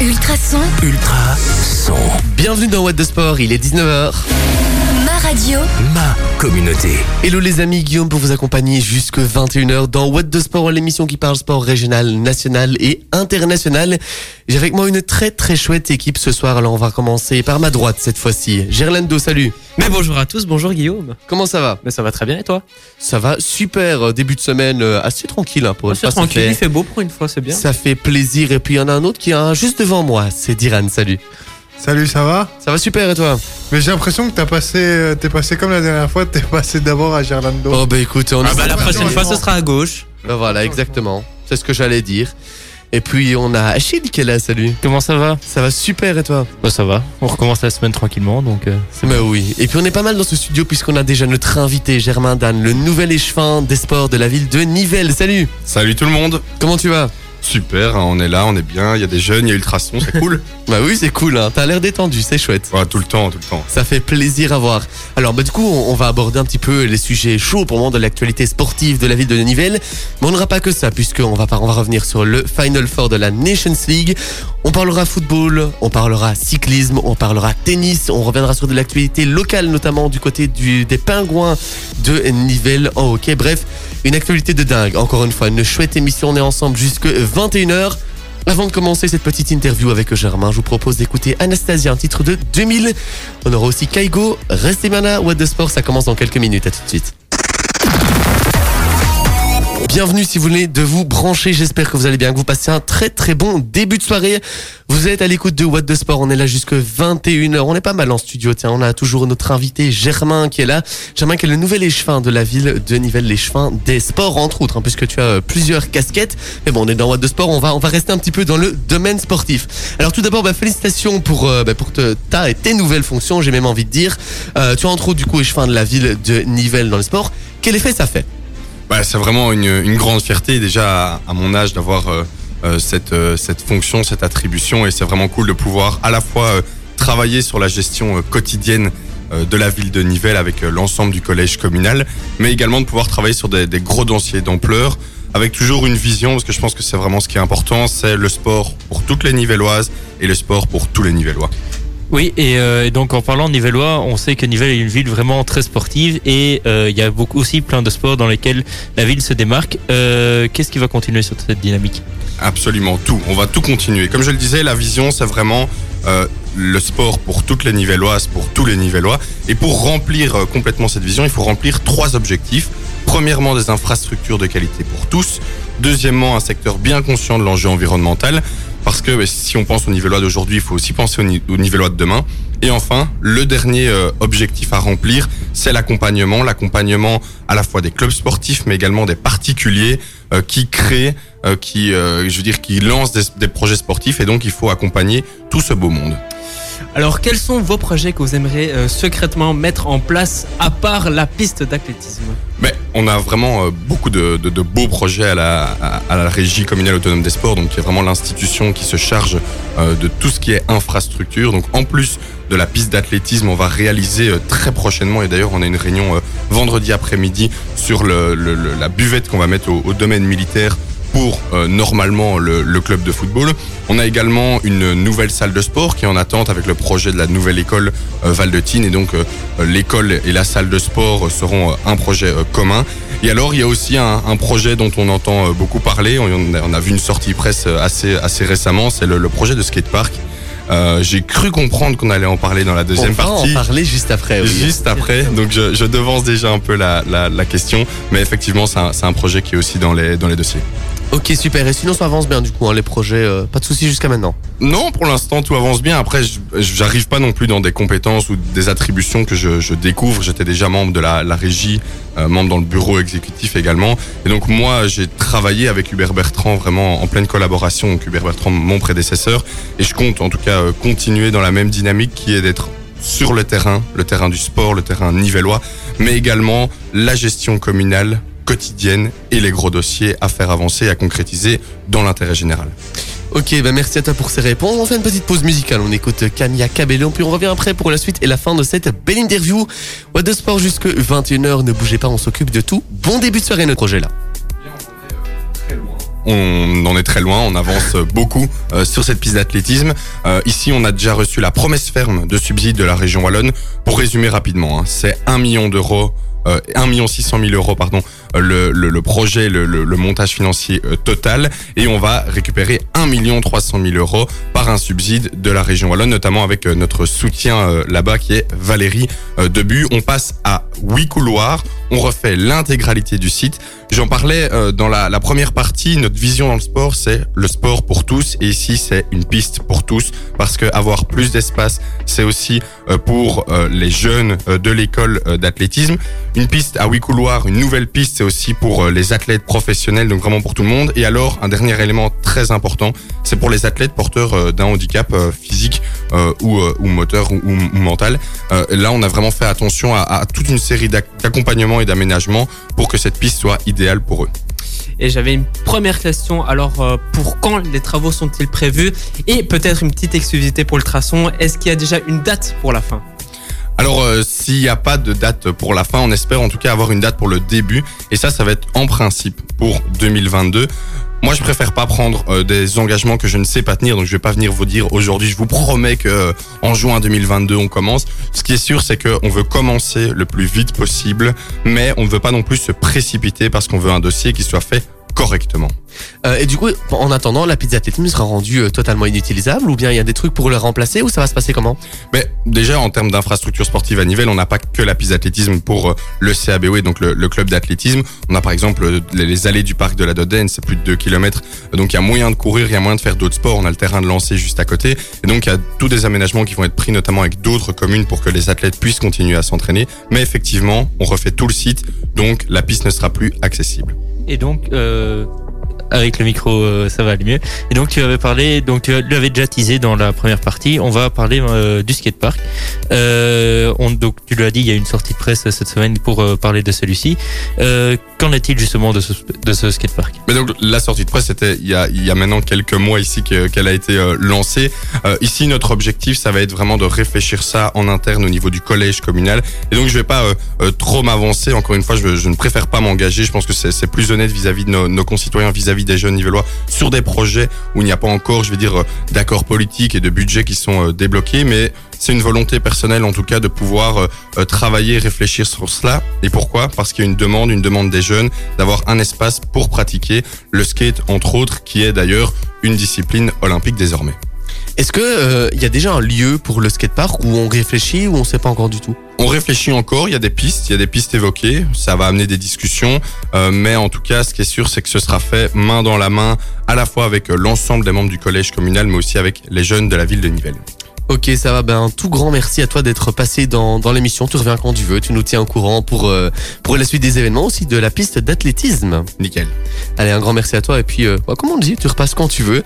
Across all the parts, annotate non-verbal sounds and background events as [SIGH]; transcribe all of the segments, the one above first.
Ultra son, Ultra son. Bienvenue dans What the Sport, il est 19h. Ma radio, Ma communauté. Hello les amis, Guillaume pour vous accompagner jusque 21h dans What the Sport, l'émission qui parle sport régional, national et international. J'ai avec moi une très très chouette équipe ce soir, alors on va commencer par ma droite cette fois-ci. Gerlando, salut. Mais bonjour à tous, bonjour Guillaume. Comment ça va? Mais ça va très bien et toi? Ça va super, début de semaine euh, assez tranquille hein, pour une C'est fois, ça tranquille, fait- il fait beau pour une fois, c'est bien. Ça fait plaisir. Et puis il y en a un autre qui est juste devant moi. C'est Diran. Salut. Salut, ça va Ça va super et toi Mais j'ai l'impression que t'as passé, euh, t'es passé comme la dernière fois, t'es passé d'abord à Gerlando. Oh bah écoute, on Ah bah la prochaine fois ce sera à gauche. Bah voilà, exactement. C'est ce que j'allais dire. Et puis on a Achille qui est là. Salut. Comment ça va Ça va super et toi Bah ça va, on recommence la semaine tranquillement donc euh, c'est Bah oui. Et puis on est pas mal dans ce studio puisqu'on a déjà notre invité Germain Dan, le nouvel échevin des sports de la ville de Nivelles. Salut. Salut tout le monde. Comment tu vas Super, hein, on est là, on est bien, il y a des jeunes, il y a Ultrason, c'est cool. [LAUGHS] Bah oui, c'est cool. Hein. T'as l'air détendu, c'est chouette. Ouais, tout le temps, tout le temps. Ça fait plaisir à voir. Alors, bah, du coup, on, on va aborder un petit peu les sujets chauds pour moment de l'actualité sportive de la ville de Nivelles. Mais on n'aura pas que ça, puisqu'on va, on va revenir sur le Final Four de la Nations League. On parlera football, on parlera cyclisme, on parlera tennis, on reviendra sur de l'actualité locale, notamment du côté du, des pingouins de Nivelles en hockey. Bref, une actualité de dingue. Encore une fois, une chouette émission. On est ensemble jusque 21h. Avant de commencer cette petite interview avec Germain, je vous propose d'écouter Anastasia, un titre de 2000. On aura aussi Kaigo, là, What the Sport, ça commence dans quelques minutes, à tout de suite. Bienvenue si vous voulez de vous brancher, j'espère que vous allez bien, que vous passez un très très bon début de soirée. Vous êtes à l'écoute de What the Sport, on est là jusque 21h, on est pas mal en studio, tiens, on a toujours notre invité Germain qui est là. Germain qui est le nouvel échevin de la ville de Nivelles, l'échevin des sports entre autres, hein, puisque tu as euh, plusieurs casquettes. Mais bon, on est dans What the Sport, on va, on va rester un petit peu dans le domaine sportif. Alors tout d'abord, bah, félicitations pour, euh, bah, pour ta et tes nouvelles fonctions, j'ai même envie de dire. Euh, tu es entre autres du coup échevin de la ville de Nivelles dans le sport. Quel effet ça fait? Bah, c'est vraiment une, grande fierté déjà à, mon âge d'avoir euh, euh, cette, euh, cette fonction, cette attribution et c'est vraiment cool de pouvoir à la fois travailler sur la gestion quotidienne de la ville de Nivelles avec l'ensemble du collège communal, mais également de pouvoir travailler sur des, des gros dossiers d'ampleur avec toujours une vision, parce que je pense que c'est vraiment ce qui est important, c'est le sport pour toutes les Nivelloises et le sport pour tous les Nivellois. Oui et, euh, et donc en parlant de Nivellois, on sait que Nivelles est une ville vraiment très sportive et euh, il y a beaucoup aussi plein de sports dans lesquels la ville se démarque. Euh, Qu'est-ce qui va continuer sur cette dynamique? Absolument tout. On va tout continuer. Comme je le disais, la vision, c'est vraiment le sport pour toutes les Nivelloises, pour tous les Nivellois. Et pour remplir complètement cette vision, il faut remplir trois objectifs. Premièrement, des infrastructures de qualité pour tous. Deuxièmement, un secteur bien conscient de l'enjeu environnemental. Parce que bah, si on pense aux Nivellois d'aujourd'hui, il faut aussi penser aux, Ni- Nivellois de demain. Et enfin, le dernier euh, objectif à remplir, c'est l'accompagnement. L'accompagnement à la fois des clubs sportifs, mais également des particuliers euh, qui créent, euh, qui, je veux dire, qui lancent des projets sportifs. Et donc, il faut accompagner tout ce beau monde. Alors quels sont vos projets que vous aimeriez euh, secrètement mettre en place à part la piste d'athlétisme? Mais on a vraiment euh, beaucoup de, beaux projets à la, régie communale autonome des sports, donc qui est vraiment l'institution qui se charge euh, de tout ce qui est infrastructure. Donc en plus de la piste d'athlétisme, on va réaliser très prochainement, et d'ailleurs on a une réunion vendredi après-midi sur la buvette qu'on va mettre au domaine militaire pour euh, normalement le, le club de football. On a également une nouvelle salle de sport qui est en attente avec le projet de la nouvelle école euh, Val de Tine et donc euh, l'école et la salle de sport euh, seront un projet commun. Et alors il y a aussi un, un projet dont on entend beaucoup parler, on a, on a vu une sortie presse assez, assez récemment, c'est le, le projet de skatepark. Euh, J'ai cru comprendre qu'on allait en parler dans la deuxième On va partie. en parler juste après. oui. Juste après, donc je, je devance déjà un peu la, la, la question, mais effectivement c'est un, projet qui est aussi dans les, dans les dossiers. Ok, super. Et sinon, ça avance bien du coup, hein, les projets. euh, pas de soucis jusqu'à maintenant. Non, pour l'instant, tout avance bien. Après, j'arrive pas non plus dans des compétences ou des attributions que je, découvre. J'étais déjà membre de la, la régie, euh, membre dans le bureau exécutif également. Et donc, moi, j'ai travaillé avec Hubert Bertrand vraiment en pleine collaboration. Donc, Hubert Bertrand, mon prédécesseur. Et je compte, en tout cas, euh, continuer dans la même dynamique qui est d'être sur le terrain, le terrain du sport, le terrain nivellois, mais également la gestion communale quotidienne et les gros dossiers à faire avancer, à concrétiser dans l'intérêt général. Ok, bah merci à toi pour ces réponses. On fait une petite pause musicale. On écoute Camilla Cabello, puis on revient après pour la suite et la fin de cette belle interview. What the Sport jusque 21h. Ne bougez pas, on s'occupe de tout. Bon début de soirée, notre projet là. on en est très loin, on avance [LAUGHS] beaucoup euh, sur cette piste d'athlétisme. Euh, ici, on a déjà reçu la promesse ferme de subsides de la région wallonne. Pour résumer rapidement, hein, c'est 1 million d'euros euh, 1 million 600 000 euros pardon le, le, projet le, montage financier euh, total. Et on va récupérer 1 million 300 000 euros par un subside de la région wallonne notamment avec euh, notre soutien euh, là-bas qui est Valérie Debu. On passe à 8 couloirs. On refait l'intégralité du site J'en parlais euh, dans la, première partie. Notre vision dans le sport, c'est le sport pour tous. Et ici, c'est une piste pour tous. Parce que avoir plus d'espace, c'est aussi euh, pour euh, les jeunes de l'école d'athlétisme. Une piste à huit couloirs, une nouvelle piste, c'est aussi pour les athlètes professionnels, donc vraiment pour tout le monde. Et alors, un dernier élément très important, c'est pour les athlètes porteurs d'un handicap physique ou, moteur ou, mental. Là, on a vraiment fait attention à, à toute une série d'ac- d'accompagnements et d'aménagements pour que cette piste soit idéale pour eux. Et j'avais une première question. Alors, euh, pour quand les travaux sont-ils prévus? Et peut-être une petite exclusivité pour le traçon. Est-ce qu'il y a déjà une date pour la fin? Alors, euh, s'il n'y a pas de date pour la fin, on espère en tout cas avoir une date pour le début. Et ça, ça va être en principe pour 2022. Moi, je préfère pas prendre euh, des engagements que je ne sais pas tenir, donc je vais pas venir vous dire aujourd'hui, je vous promets que euh, en juin 2022 on commence. Ce qui est sûr, c'est qu'on veut commencer le plus vite possible, mais on ne veut pas non plus se précipiter parce qu'on veut un dossier qui soit fait correctement. Euh, et du coup, en attendant, la piste d'athlétisme sera rendue euh, totalement inutilisable ou bien il y a des trucs pour le remplacer ou ça va se passer comment? Mais déjà, en termes d'infrastructures sportives à Nivelles, on n'a pas que la piste d'athlétisme pour euh, le CABO, donc le, le club d'athlétisme. On a par exemple euh, les, les allées du parc de la Dodène, c'est plus de 2 km. Donc il y a moyen de courir, il y a moyen de faire d'autres sports. On a le terrain de lancer juste à côté. Et donc il y a tous des aménagements qui vont être pris notamment avec d'autres communes pour que les athlètes puissent continuer à s'entraîner. Mais effectivement, on refait tout le site, donc la piste ne sera plus accessible. Et donc, euh, avec le micro, euh, ça va aller mieux. Et donc, tu avais parlé, donc tu l'avais déjà teasé dans la première partie. On va parler euh, du skatepark. Euh, on, donc, tu l'as dit, il y a une sortie de presse cette semaine pour euh, parler de celui-ci. Qu'en est-il justement de ce, de ce skatepark? Mais donc la sortie de presse, c'était il y a, maintenant quelques mois ici que- qu'elle a été lancée. Ici, notre objectif, ça va être vraiment de réfléchir ça en interne au niveau du collège communal. Et donc, je vais pas trop m'avancer. Encore une fois, je, ne préfère pas m'engager. Je pense que c'est plus honnête vis-à-vis de nos, nos concitoyens, vis-à-vis des jeunes nivellois, sur des projets où il n'y a pas encore, je vais dire, euh, d'accords politiques et de budgets qui sont euh, débloqués. Mais c'est une volonté personnelle, en tout cas, de pouvoir euh, travailler, réfléchir sur cela. Et pourquoi? Parce qu'il y a une demande, une demande des jeunes, d'avoir un espace pour pratiquer le skate, entre autres, qui est d'ailleurs une discipline olympique désormais. Est-ce que euh, il y a déjà un lieu pour le skatepark où on réfléchit ou on sait pas encore du tout? On réfléchit encore, il y a des pistes, il y a des pistes évoquées, ça va amener des discussions, euh, mais en tout cas, ce qui est sûr, c'est que ce sera fait main dans la main, à la fois avec euh, l'ensemble des membres du collège communal, mais aussi avec les jeunes de la ville de Nivelles. Ok, ça va. Ben, un tout grand merci à toi d'être passé dans, dans l'émission. Tu reviens quand tu veux. Tu nous tiens au courant pour, euh, pour la suite des événements aussi de la piste d'athlétisme. Nickel. Allez, un grand merci à toi. Et puis, euh, bah, comme on dit, tu repasses quand tu veux.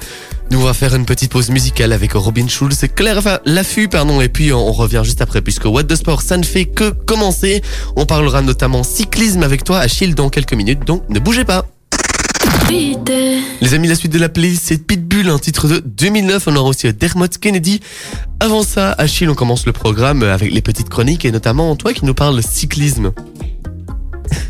Nous, on va faire une petite pause musicale avec Robin Schulz et Claire enfin, Laffut, pardon. Et puis, on, on revient juste après, puisque What the Sport, ça ne fait que commencer. On parlera notamment cyclisme avec toi, Achille, dans quelques minutes. Donc, ne bougez pas. Les amis, la suite de la playlist, c'est Pitbull, un titre de 2009. On aura aussi Dermot Kennedy. Avant ça, Achille, on commence le programme avec les petites chroniques et notamment toi qui nous parles de cyclisme.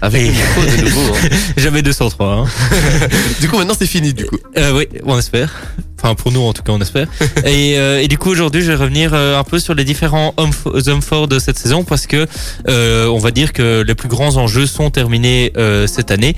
Avec le micro de nouveau. hein. [LAUGHS] J'avais 203. Hein. [LAUGHS] Du coup, maintenant, c'est fini, du coup. Euh, oui, on espère. Enfin, pour nous, en tout cas, on espère. [LAUGHS] et, euh, et du coup, aujourd'hui, je vais revenir euh, un peu sur les différents hommes, fo- hommes forts de cette saison parce que euh, on va dire que les plus grands enjeux sont terminés euh, cette année,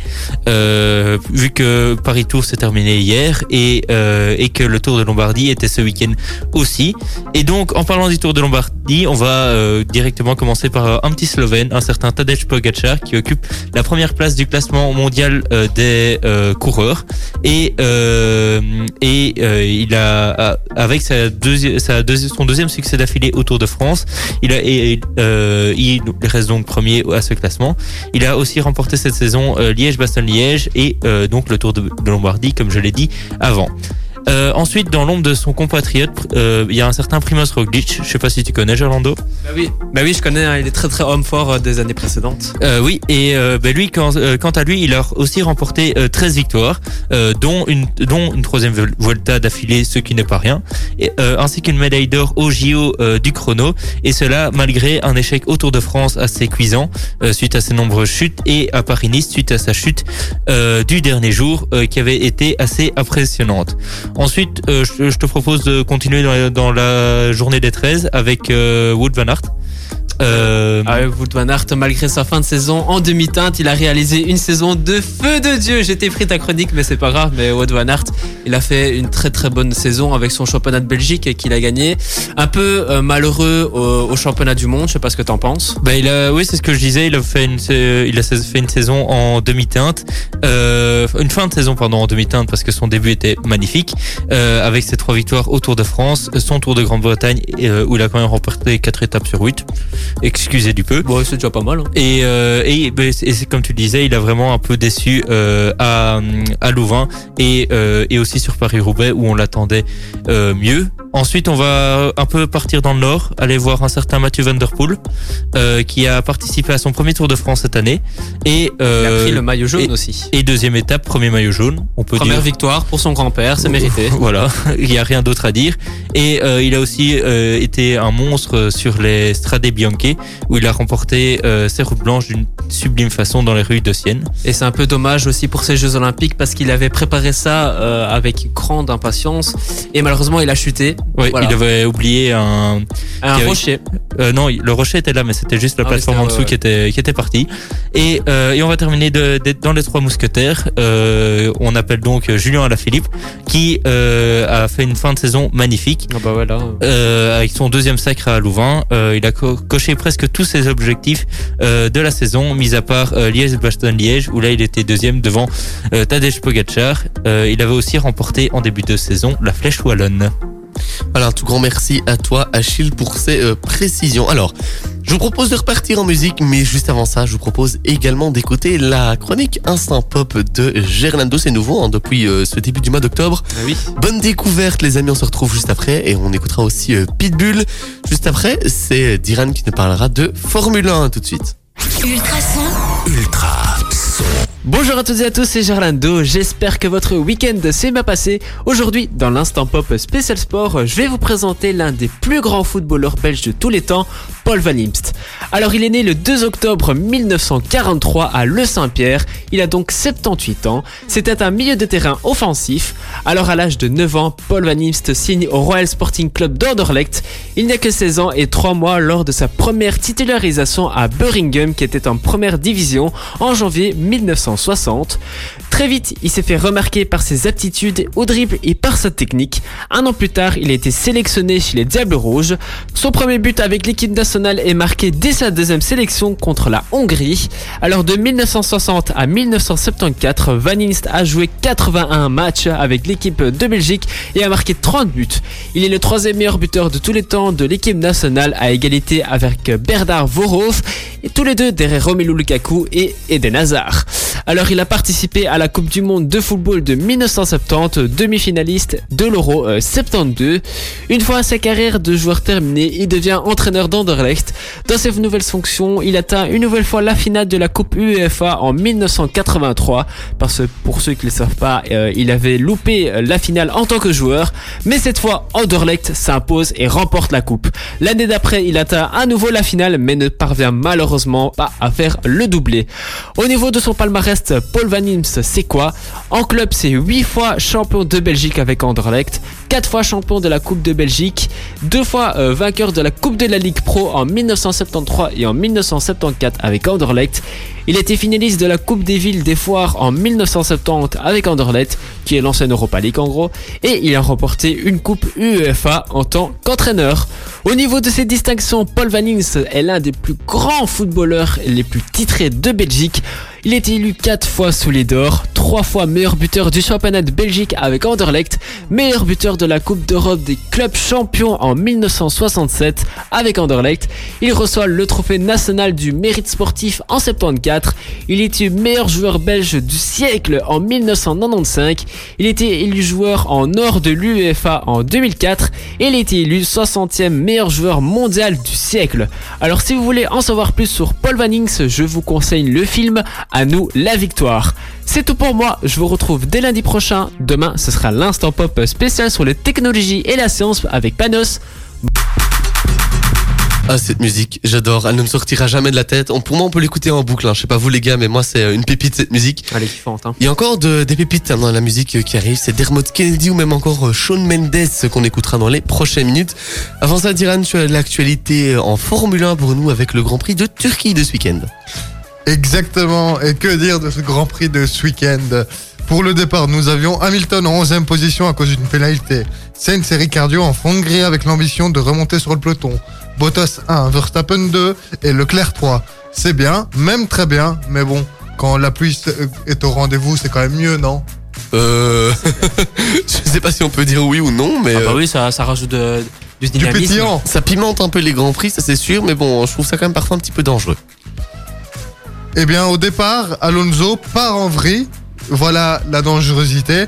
euh, vu que Paris Tour s'est terminé hier et, euh, et que le Tour de Lombardie était ce week-end aussi. Et donc, en parlant du Tour de Lombardie, on va euh, directement commencer par euh, un petit Slovène, un certain Tadej Pogacar, qui occupe la première place du classement mondial euh, des euh, coureurs. Et, euh, et euh, il a, avec son deuxième succès d'affilée au Tour de France, euh, il reste donc premier à ce classement. Il a aussi remporté cette saison euh, Liège-Bastogne-Liège et donc le Tour de Lombardie, comme je l'ai dit avant. Euh, ensuite, dans l'ombre de son compatriote, euh, il y a un certain Primoz Roglic. Je sais pas si tu connais, Gerlando. Bah oui, bah oui, je connais. hein, il est très très homme fort euh, des années précédentes. Euh, oui, et euh, ben lui, quand- euh, quant à lui, il a aussi remporté euh, 13 victoires, euh, dont une dont une troisième Vuelta d'affilée, ce qui n'est pas rien, et, euh, ainsi qu'une médaille d'or au JO euh, du chrono, et cela malgré un échec au Tour de France assez cuisant euh, suite à ses nombreuses chutes et à Paris-Nice suite à sa chute euh, du dernier jour euh, qui avait été assez impressionnante. Ensuite, euh, je, te propose de continuer dans la, journée des 13 avec euh, Wood Van Aert. Euh, Ah, Wout van Aert, malgré sa fin de saison en demi-teinte, il a réalisé une saison de feu de Dieu. J'étais pris ta chronique, mais c'est pas grave. Mais Wout van Aert, il a fait une très très bonne saison avec son championnat de Belgique qu'il a gagné. Un peu euh, malheureux au, au championnat du monde. Je sais pas ce que t'en penses. Bah, il a, oui, c'est ce que je disais. Il a fait une, sa- il a fait une saison en demi-teinte, euh, une fin de saison pardon en demi-teinte parce que son début était magnifique, euh, avec ses trois victoires au Tour de France, son Tour de Grande-Bretagne où il a quand même remporté quatre étapes sur huit. Excusez du peu. Bon, c'est déjà pas mal. hein. Et, euh, et, ben, c'est- et comme tu le disais, il a vraiment un peu déçu euh, à, à Louvain et, euh, et aussi sur Paris-Roubaix où on l'attendait euh, mieux. Ensuite, on va un peu partir dans le nord, aller voir un certain Mathieu Van Der Poel euh, qui a participé à son premier Tour de France cette année et, Il a euh, pris le maillot jaune et- aussi. et deuxième étape, premier maillot jaune. On peut Première dire victoire pour son grand-père, c'est mérité. [LAUGHS] voilà, il n'y a rien d'autre à dire. Et euh, il a aussi euh, été un monstre sur les Strade Où il a remporté euh, ses routes blanches d'une sublime façon dans les rues de Sienne. Et c'est un peu dommage aussi pour ces Jeux Olympiques parce qu'il avait préparé ça euh, avec grande impatience et malheureusement il a chuté. Oui, Voilà. il avait oublié un. Un Qui avait- rocher. euh, non, le rocher était là, mais c'était juste la Ah plateforme en dessous qui était qui était partie. Et euh, et on va terminer de, de- dans les trois mousquetaires. On appelle donc Julien Alaphilippe, qui a fait une fin de saison magnifique. Ah bah voilà. Avec son deuxième sacre à Louvain, il a coché presque tous ses objectifs euh, de la saison, mis à part euh, Liège-Bastogne-Liège, où là il était deuxième devant euh, Tadej Pogacar. Euh, il avait aussi remporté en début de saison la Flèche Wallonne. Voilà, un tout grand merci à toi, Achille, pour ces euh, précisions. Alors, je vous propose de repartir en musique, mais juste avant ça, je vous propose également d'écouter la chronique Instant Pop de Gerlando. C'est nouveau hein, depuis euh, ce début du mois d'octobre. Ah oui. Bonne découverte, les amis. On se retrouve juste après et on écoutera aussi euh, Pitbull. Juste après, c'est Diran qui nous parlera de Formule 1 tout de suite. Ultrason, Ultra. Bonjour à toutes et à tous, c'est Gerlando. J'espère que votre week-end s'est bien passé. Aujourd'hui, dans l'instant pop spécial sport, je vais vous présenter l'un des plus grands footballeurs belges de tous les temps, Paul Van Imst. Alors, il est né le 2 octobre 1943 à Le Saint-Pierre. Il a donc 78 ans. C'était un milieu de terrain offensif. Alors, à l'âge de 9 ans, Paul Van Imst signe au Royal Sporting Club d'Anderlecht. Il n'a que 16 ans et 3 mois lors de sa première titularisation à Birmingham, qui était en première division, en janvier 1960. Très vite, il s'est fait remarquer par ses aptitudes au dribble et par sa technique. Un an plus tard, il a été sélectionné chez les Diables Rouges. Son premier but avec l'équipe nationale est marqué dès sa deuxième sélection contre la Hongrie. Alors de 1960 à 1974, Van Inst a joué 81 matchs avec l'équipe de Belgique et a marqué 30 buts. Il est le troisième meilleur buteur de tous les temps de l'équipe nationale à égalité avec Bernard Vorhof et tous les deux derrière Romelu Lukaku et Eden Hazard. Alors il a participé à la Coupe du Monde de football de 1970, demi-finaliste de l'Euro euh, 72. Une fois sa carrière de joueur terminée, il devient entraîneur d'Anderlecht. Dans ses nouvelles fonctions, il atteint une nouvelle fois la finale de la Coupe UEFA en 1983. Parce que pour ceux qui ne le savent pas, euh, il avait loupé euh, la finale en tant que joueur. Mais cette fois, Anderlecht s'impose et remporte la coupe. L'année d'après, il atteint à nouveau la finale, mais ne parvient malheureusement pas à faire le doublé. Au niveau de son palmarès, Paul Van c'est quoi En club, c'est 8 fois champion de Belgique avec Anderlecht, 4 fois champion de la Coupe de Belgique, 2 fois euh, vainqueur de la Coupe de la Ligue Pro en 1973 et en 1974 avec Anderlecht. Il était finaliste de la Coupe des villes des foires en 1970 avec Anderlecht, qui est l'ancienne Europa League en gros, et il a remporté une Coupe UEFA en tant qu'entraîneur. Au niveau de ses distinctions, Paul Van est l'un des plus grands footballeurs les plus titrés de Belgique. Il était élu 4 fois sous les d'or, 3 fois meilleur buteur du championnat de Belgique avec Anderlecht, meilleur buteur de la Coupe d'Europe des clubs champions en 1967 avec Anderlecht. Il reçoit le trophée national du mérite sportif en 74. Il était meilleur joueur belge du siècle en 1995. Il était élu joueur en or de l'UEFA en 2004 et il était élu 60e meilleur joueur mondial du siècle. Alors si vous voulez en savoir plus sur Paul Vannings, je vous conseille le film À nous la victoire. C'est tout pour moi, je vous retrouve dès lundi prochain. Demain, ce sera l'instant pop spécial sur les technologies et la science avec Panos. Ah, cette musique, j'adore. Elle ne me sortira jamais de la tête. On, pour moi, on peut l'écouter en boucle. hein. Je sais pas vous les gars, mais moi, c'est euh, une pépite cette musique. Allez, kiffante, hein. Il y a encore de- des pépites hein, dans la musique euh, qui arrive. C'est Dermot Kennedy ou même encore euh, Shawn Mendes qu'on écoutera dans les prochaines minutes. Avant ça, Diran, tu as l'actualité en Formule 1 pour nous avec le Grand Prix de Turquie de ce week-end. Exactement. Et que dire de ce Grand Prix de ce week-end? Pour le départ, nous avions Hamilton en 11e position à cause d'une pénalité. Sainz et Ricciardo en fond de grille avec l'ambition de remonter sur le peloton. Bottas 1, Verstappen 2 et Leclerc 3. C'est bien, même très bien, mais bon, quand la pluie est au rendez-vous, c'est quand même mieux, non Euh... [LAUGHS] je sais pas si on peut dire oui ou non, mais Ah bah euh, oui, ça, ça rajoute de- du Du dynamisme. pétillant ça pimente un peu les Grands Prix, ça c'est sûr. Mais bon, je trouve ça quand même parfois un petit peu dangereux. Eh bien, au départ, Alonso part en vrille. Voilà la dangerosité.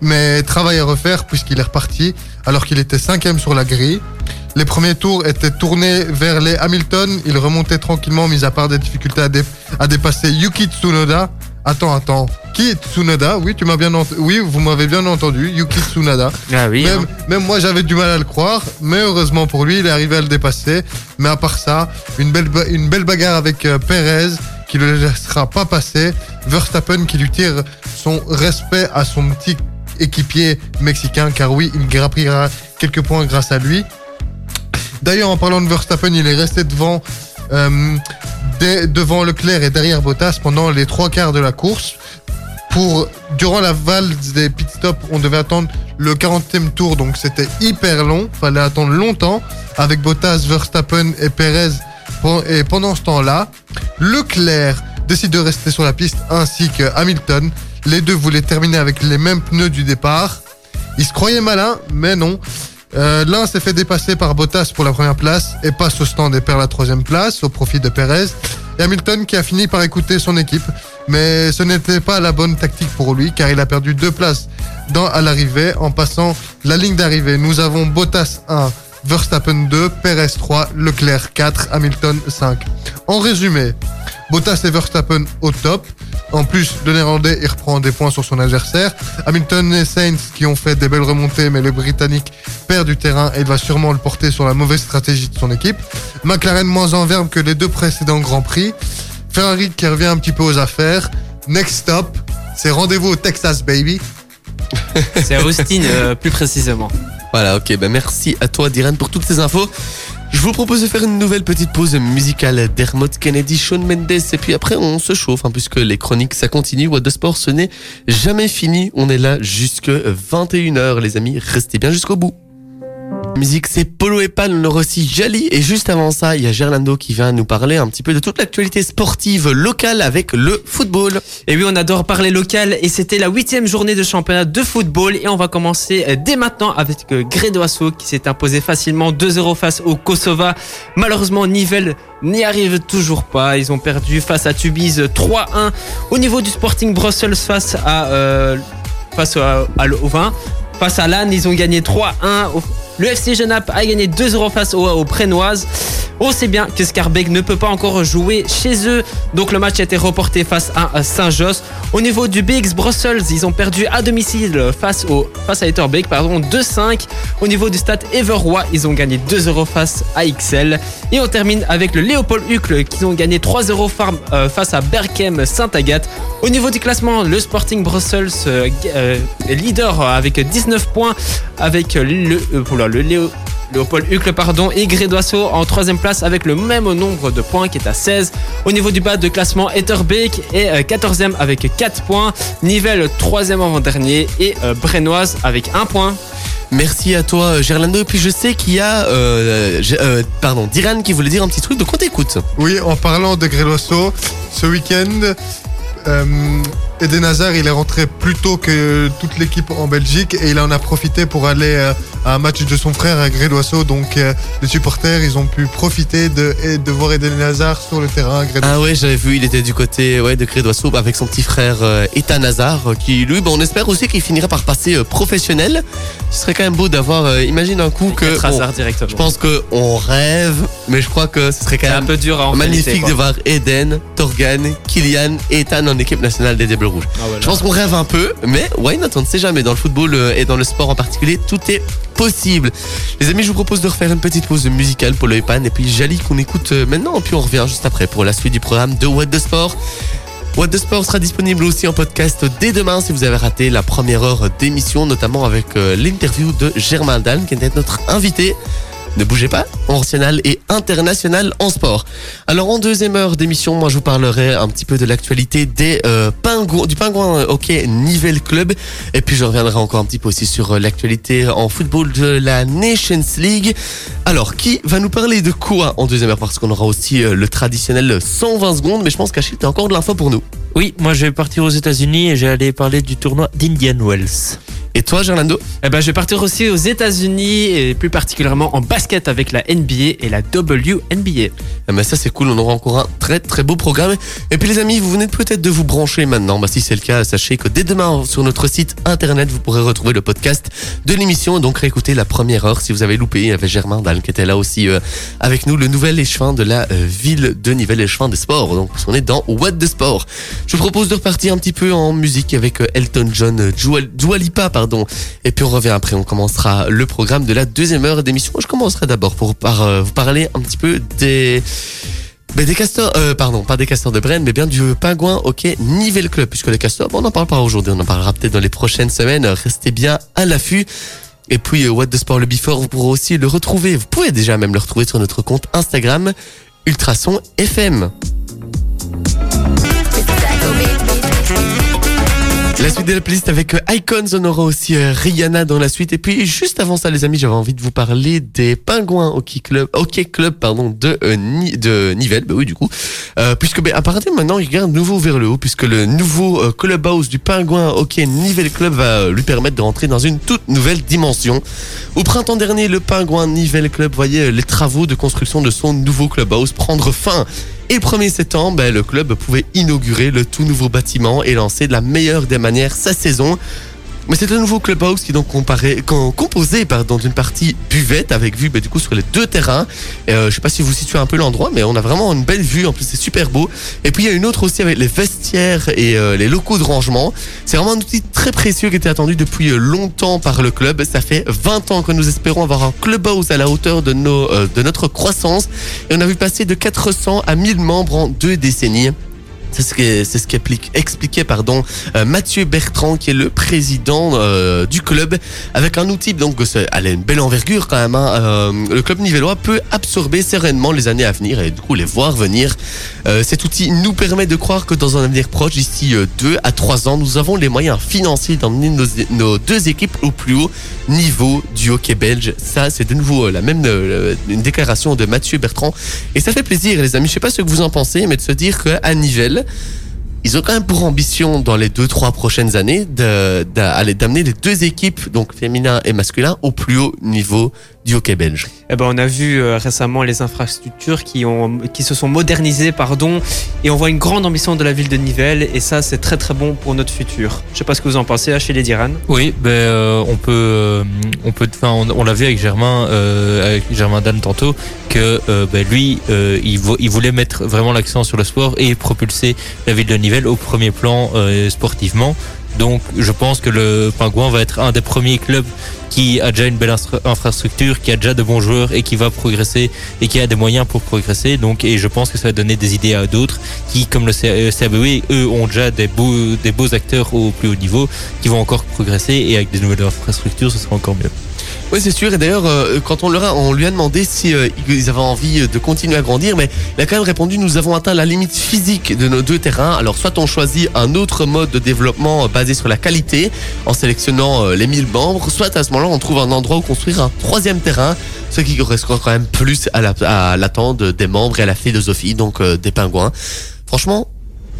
Mais travail à refaire puisqu'il est reparti alors qu'il était cinquième sur la grille. Les premiers tours étaient tournés vers les Hamilton. Il remontait tranquillement, mis à part des difficultés à, dé- à dépasser Yuki Tsunoda. Attends, attends. Qui Tsunoda? Oui, tu m'as bien Oui, vous m'avez bien entendu. Yuki Tsunoda. Ah oui. Même, hein. même moi j'avais du mal à le croire, mais heureusement pour lui, il est arrivé à le dépasser. Mais à part ça, une belle, une belle bagarre avec euh, Perez qui ne le laissera pas passer. Verstappen qui lui tire son respect à son petit équipier mexicain, car oui, il grappillera quelques points grâce à lui. D'ailleurs, en parlant de Verstappen, il est resté devant, euh, devant Leclerc et derrière Bottas pendant les trois quarts de la course. Durant la valse des pit stops, on devait attendre le 40e tour, donc c'était hyper long. Fallait attendre longtemps avec Bottas, Verstappen et Perez. Et pendant ce temps-là, Leclerc décide de rester sur la piste ainsi que Hamilton. Les deux voulaient terminer avec les mêmes pneus du départ. Ils se croyaient malins, mais non. Euh, L'un s'est fait dépasser par Bottas pour la première place et passe au stand et perd la troisième place au profit de Perez. Et Hamilton qui a fini par écouter son équipe, mais ce n'était pas la bonne tactique pour lui car il a perdu deux places dans, à l'arrivée en passant la ligne d'arrivée. Nous avons Bottas 1, Verstappen 2, Perez 3, Leclerc 4, Hamilton 5. En résumé, Bottas et Verstappen au top. En plus, le néerlandais, il reprend des points sur son adversaire. Hamilton et Sainz qui ont fait des belles remontées, mais le britannique perd du terrain et va sûrement le porter sur la mauvaise stratégie de son équipe. McLaren moins en verbe que les deux précédents Grands Prix. Ferrari qui revient un petit peu aux affaires. Next stop, c'est rendez-vous au Texas, baby. [LAUGHS] C'est Austin, euh, plus précisément. Voilà, ok, ben merci à toi Diran pour toutes ces infos. Je vous propose de faire une nouvelle petite pause musicale Dermot Kennedy, Shawn Mendes et puis après on se chauffe hein, puisque les chroniques ça continue. What the Sport ce n'est jamais fini. On est là jusque 21h les amis, restez bien jusqu'au bout. Musique, c'est Polo et Pan, le Rossi Jali. Et juste avant ça, il y a Gerlando qui vient nous parler un petit peu de toute l'actualité sportive locale avec le football. Et oui, on adore parler local et c'était la huitième journée de championnat de football et on va commencer euh, dès maintenant avec euh, Grédoiseau qui s'est imposé facilement 2-0 face au Kosova. Malheureusement, Nivelles n'y arrive toujours pas. Ils ont perdu face à Tubize 3-1 au niveau du Sporting Brussels face à euh, face à, à- au 20. Face à Lannes, ils ont gagné 3-1. Au- Le FC Genappe a gagné 2-0 face aux, aux Prénoises. On sait bien que Scarbeck ne peut pas encore jouer chez eux, donc le match a été reporté face à Saint-Josse. Au niveau du BX Brussels, ils ont perdu à domicile face, au, à Etterbeek, pardon, 2-5. Au niveau du stade Everroy, ils ont gagné 2-0 face à XL. Et on termine avec le Léopold Hucle qui ont gagné 3-0 farm- euh, face à Berkem Saint-Agathe. Au niveau du classement, le Sporting Brussels euh, euh, leader avec 19 points avec le, euh, le Léo, Léopold Hucle pardon, et Grédoiseau en troisième place avec le même nombre de points qui est à 16. Au niveau du bas de classement, Etterbeek est euh, 14e avec 4 points. Nivelles 3e avant-dernier et euh, Brennoise avec 1 point. Merci à toi Gerlando. Et puis je sais qu'il y a, euh, euh, pardon, Diran qui voulait dire un petit truc, donc on t'écoute. Oui, en parlant de Grélosso, ce week-end, euh, Eden Hazard, il est rentré plus tôt que toute l'équipe en Belgique et il en a profité pour aller euh, à un match de son frère à Grédoisseau. Donc euh, les supporters, ils ont pu profiter de, et de voir Eden Hazard sur le terrain à Grédoisseau. Ah ouais, j'avais vu, il était du côté ouais, de Crédoisseau avec son petit frère euh, Ethan Hazard, qui lui, bon, on espère aussi qu'il finira par passer professionnel. Ce serait quand même beau d'avoir, imagine un coup que... Bon, directement. je pense que on rêve, mais je crois que ce serait quand c'est un même peu dur à en magnifique réalité, de voir Eden, Torgan, Kylian et Ethan en équipe nationale des Rouges. Ah. Je pense qu'on rêve un peu, mais why not On ne sait jamais. Dans le football euh, et dans le sport en particulier, tout est possible. Les amis, je vous propose de refaire une petite pause musicale pour le Epan et puis Jali qu'on écoute euh, maintenant. Et puis on revient juste après pour la suite du programme de What the Sport. What the Sport sera disponible aussi en podcast dès demain si vous avez raté la première heure d'émission, notamment avec euh, l'interview de Germain Dan qui était notre invité. Ne bougez pas, national et international en sport. Alors en deuxième heure d'émission, moi je vous parlerai un petit peu de l'actualité des euh, pingouins, du pingouin euh, hockey Nivelle Club, et puis je reviendrai encore un petit peu aussi sur euh, l'actualité en football de la Nations League. Alors qui va nous parler de quoi en deuxième heure? Parce qu'on aura aussi euh, le traditionnel 120 secondes, mais je pense qu'Achille t'as encore de l'info pour nous. Oui, moi je vais partir aux États-Unis et j'ai allé parler du tournoi d'Indian Wells. Et toi, Gerlando Eh ben, je vais partir aussi aux États-Unis et plus particulièrement en basket avec la NBA et la WNBA. Eh ben ça c'est cool, on aura encore un très très beau programme. Et puis les amis, vous venez peut-être de vous brancher maintenant. Bah, si c'est le cas, sachez que dès demain sur notre site internet, vous pourrez retrouver le podcast de l'émission et donc réécouter la première heure si vous avez loupé. Il y avait Germain Dalle qui était là aussi euh, avec nous, le nouvel échevin de la euh, ville de Nivelles, échevin des sports. Donc on est dans What the Sport. Je vous propose de repartir un petit peu en musique avec euh, Elton John, Dua, Dua Lipa, pardon. Et puis on revient après, on commencera le programme de la deuxième heure d'émission. Je commencerai d'abord pour par, euh, vous parler un petit peu des mais des castors, euh, pardon, pas des castors de Brenne, mais bien du pingouin hockey Nivelle Club, puisque les castors, bon, on n'en parle pas aujourd'hui, on en parlera peut-être dans les prochaines semaines. Restez bien à l'affût. Et puis, euh, What the Sport le Before, vous pourrez aussi le retrouver. Vous pouvez déjà même le retrouver sur notre compte Instagram, Ultrason FM. La suite de la playlist avec euh, Icons, on aura aussi euh, Rihanna dans la suite. Et puis juste avant ça, les amis, j'avais envie de vous parler des Pingouins Hockey Club, Hockey Club pardon, de, euh, de Nivelles. Bah oui, du coup, euh, puisque ben, apparemment maintenant il regarde nouveau vers le haut, puisque le nouveau clubhouse du Pingouin Hockey Nivelles Club va lui permettre de rentrer dans une toute nouvelle dimension. Au printemps dernier, le Pingouin Nivelles Club voyait les travaux de construction de son nouveau clubhouse prendre fin. Et le 1er septembre, ben, le club pouvait inaugurer le tout nouveau bâtiment et lancer de la meilleure des manières sa saison. Mais c'est un nouveau clubhouse qui est donc composé pardon, d'une partie buvette avec vue ben, du coup sur les deux terrains. Et, euh, je sais pas si vous situez un peu l'endroit, mais on a vraiment une belle vue. En plus, c'est super beau. Et puis il y a une autre aussi avec les vestiaires et euh, les locaux de rangement. C'est vraiment un outil très précieux qui était attendu depuis euh, longtemps par le club. Ça fait 20 ans que nous espérons avoir un clubhouse à la hauteur de, euh, de notre croissance. Et on a vu passer de 400 à 1000 membres en deux décennies. C'est ce c'est ce qu'explique expliquait pardon euh, Mathieu Bertrand qui est le président euh, du club avec un outil donc elle a une belle envergure quand même. hein. Euh, le club nivellois peut absorber sereinement les années à venir et du coup les voir venir. Euh, cet outil nous permet de croire que dans un avenir proche, d'ici euh, deux à trois ans, nous avons les moyens financiers d'emmener nos, nos deux équipes au plus haut niveau du hockey belge. Ça, c'est de nouveau euh, la même euh, une déclaration de Mathieu Bertrand et ça fait plaisir les amis. Je sais pas ce que vous en pensez, mais de se dire qu'à Nivelles ils ont quand même pour ambition dans les deux trois prochaines années d'amener les deux équipes donc féminin et masculin au plus haut niveau du hockey belge. Eh ben, on a vu euh, récemment les infrastructures qui, se sont modernisées, et on voit une grande ambition de la ville de Nivelles, et ça, c'est très très bon pour notre futur. Je sais pas ce que vous en pensez, chez les Diran. Oui, ben euh, on peut, euh, on peut, enfin, on, l'a vu avec Germain, avec Germain Dan tantôt, que ben, lui, il, vo- il voulait mettre vraiment l'accent sur le sport et propulser la ville de Nivelles au premier plan sportivement. Donc, je pense que le Pingouin va être un des premiers clubs qui a déjà une belle infrastructure, qui a déjà de bons joueurs et qui va progresser et qui a des moyens pour progresser. Donc, et je pense que ça va donner des idées à d'autres qui, comme le C- euh, CABE, eux ont déjà des beaux, des beaux acteurs au plus haut niveau qui vont encore progresser et avec des nouvelles infrastructures, ce sera encore mieux. Oui, c'est sûr. Et d'ailleurs, euh, quand on, leur a, on lui a demandé si euh, avaient envie de continuer à grandir, mais il a quand même répondu nous avons atteint la limite physique de nos deux terrains. Alors, soit on choisit un autre mode de développement basé sur la qualité, en sélectionnant les 1000 membres, soit à ce moment-là, on trouve un endroit où construire un troisième terrain, ce qui correspond quand même plus à la- à l'attente des membres et à la philosophie donc euh, des pingouins. Franchement,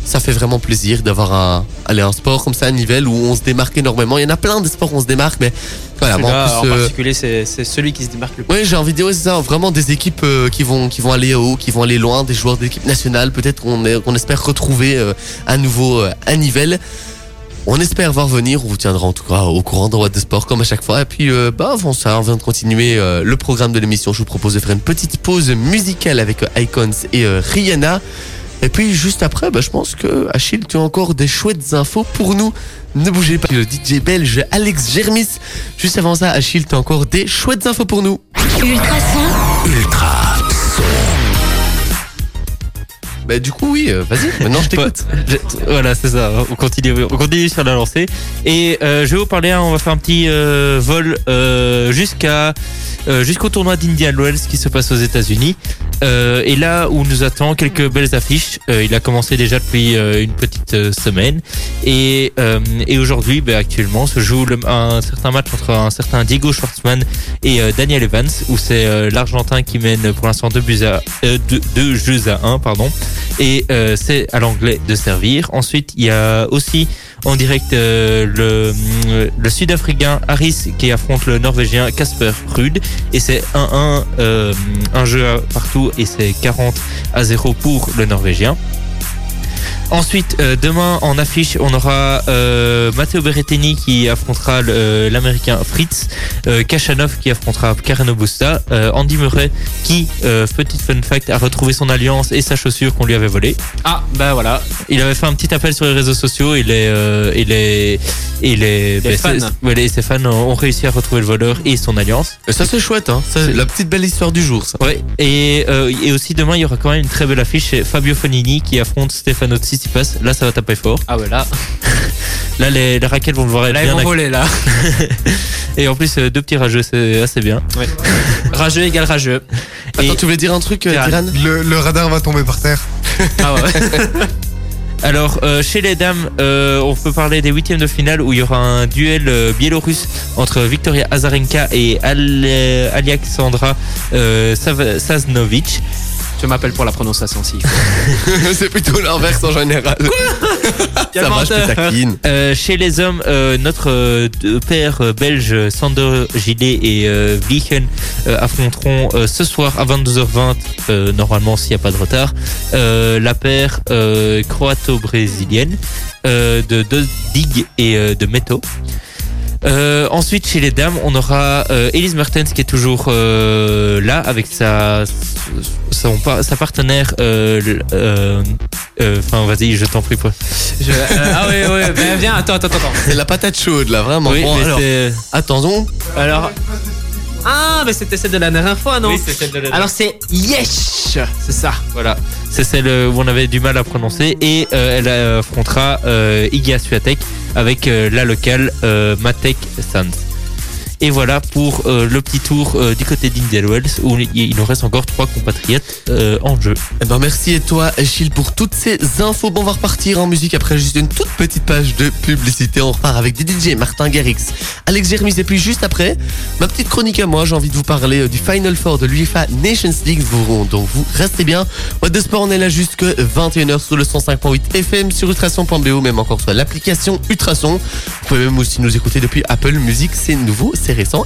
ça fait vraiment plaisir d'avoir un, allez, un sport comme ça, un niveau où on se démarque énormément. Il y en a plein de sports où on se démarque, mais voilà. en euh, particulier, c'est c'est celui qui se démarque le plus. Ouais, j'ai envie de dire, ouais, c'est ça, vraiment des équipes euh, qui vont qui vont aller haut, qui vont aller loin, des joueurs d'équipe nationale, peut-être qu'on espère retrouver euh, à nouveau un Nivelles. On espère voir venir, on vous tiendra en tout cas au courant dans What the Sport comme à chaque fois. Et puis, euh, bah, avant ça, on vient de continuer euh, le programme de l'émission. Je vous propose de faire une petite pause musicale avec euh, Icons et euh, Rihanna. Et puis, juste après, bah, je pense que Achille, tu as encore des chouettes infos pour nous. Ne bougez pas. Le DJ belge Alex Germis. Juste avant ça, Achille, tu as encore des chouettes infos pour nous. Ultrason, Ultra son. Bah du coup oui, euh, vas-y, maintenant je [LAUGHS] t'écoute. Je- voilà, c'est ça. On continue, on continue sur la lancée. Et euh, je vais vous parler. hein, on va faire un petit euh, vol euh, jusqu'à euh, jusqu'au tournoi d'Indian Wells qui se passe aux États-Unis. Euh, et là où nous attend quelques belles affiches. Euh, il a commencé déjà depuis une petite semaine. Et, euh, et aujourd'hui, ben, actuellement, se joue le- un certain match entre un certain Diego Schwartzman et Daniel Evans, où c'est l'Argentin qui mène pour l'instant deux buts à euh, deux, deux jeux à un, pardon. Et euh, c'est à l'anglais de servir. Ensuite, il y a aussi en direct euh, le, le Sud-Africain Harris qui affronte le Norvégien Casper Ruud. Et c'est 1-1, euh, un jeu partout et c'est 40 à 0 pour le Norvégien. Ensuite, euh, demain en affiche, on aura euh, Matteo Berrettini qui affrontera euh, l'américain Fritz, euh, Kachanov qui affrontera Karen Busta, euh, Andy Murray qui, euh, petit fun fact, a retrouvé son alliance et sa chaussure qu'on lui avait volée. Ah, bah voilà. Il avait fait un petit appel sur les réseaux sociaux et les, euh, et les, et les, fans. ouais, les- ses fans ont réussi à retrouver le voleur et son alliance. Et ça c'est chouette, hein. C'est la petite belle histoire du jour, ça. Ouais, et, euh, et aussi demain, il y aura quand même une très belle affiche. Fabio Fonini qui affronte Stefano Tsitsipas. Là, ça va taper fort. Ah ouais, là, [LAUGHS] Là, les, les raquettes vont devoir être là ils bien vont voler, là. [LAUGHS] Et en plus, euh, deux petits rageux, c'est assez bien. [LAUGHS] rageux égale rageux. Et- Attends, tu voulais dire un truc, euh, Le, le radar va tomber par terre. Ah ouais. Alors, euh, chez les dames, euh, on peut parler des huitièmes de finale où il y aura un duel euh, biélorusse entre Victoria Azarenka et Al Alexandra euh, Saznovic. Je m'appelle pour la prononciation si. [LAUGHS] c'est plutôt l'inverse en général. ça va, je te taquine. Euh, chez les hommes, euh, notre euh, père euh, belge Sander Gillet et euh, euh, affronteront euh, ce soir à 22h20, euh, normalement s'il n'y a pas de retard, euh, la paire euh, croato-brésilienne euh, de Dodig et euh, de Meto. Euh, ensuite, chez les dames, on aura euh, Elise Mertens qui est toujours euh, là avec sa son sa partenaire. euh, euh, euh, Enfin, vas-y, je t'en prie. Pas. Je- euh, ah ouais, ouais, ben viens, attends, attends, attends. C'est la patate chaude là, vraiment. Oui, Bon, attendons. Alors. Ah, mais c'était celle de la dernière fois, non Oui, c'est celle de la dernière. Alors c'est Yesh C'est ça. Voilà, c'est celle euh, où on avait du mal à prononcer et euh, elle euh, affrontera euh, Iga Swiatek avec euh, la locale Matek Sands. Et voilà pour euh, le petit tour euh, du côté d'Indian Wells où il nous reste encore trois compatriotes euh, en jeu. Eh ben, merci à toi, Achille, pour toutes ces infos. Bon, on va repartir en musique après juste une toute petite page de publicité. On repart avec des DJ, Martin Garrix, Alex Germis. Et puis juste après, ma petite chronique à moi, j'ai envie de vous parler du Final Four de l'UEFA Nations League. Vous- Donc vous restez bien. What the Sport, on est là jusque 21h sur le 105.8 FM, sur ultrason.bo, même encore sur l'application Ultrason. Vous pouvez même aussi nous écouter depuis Apple Music. C'est nouveau,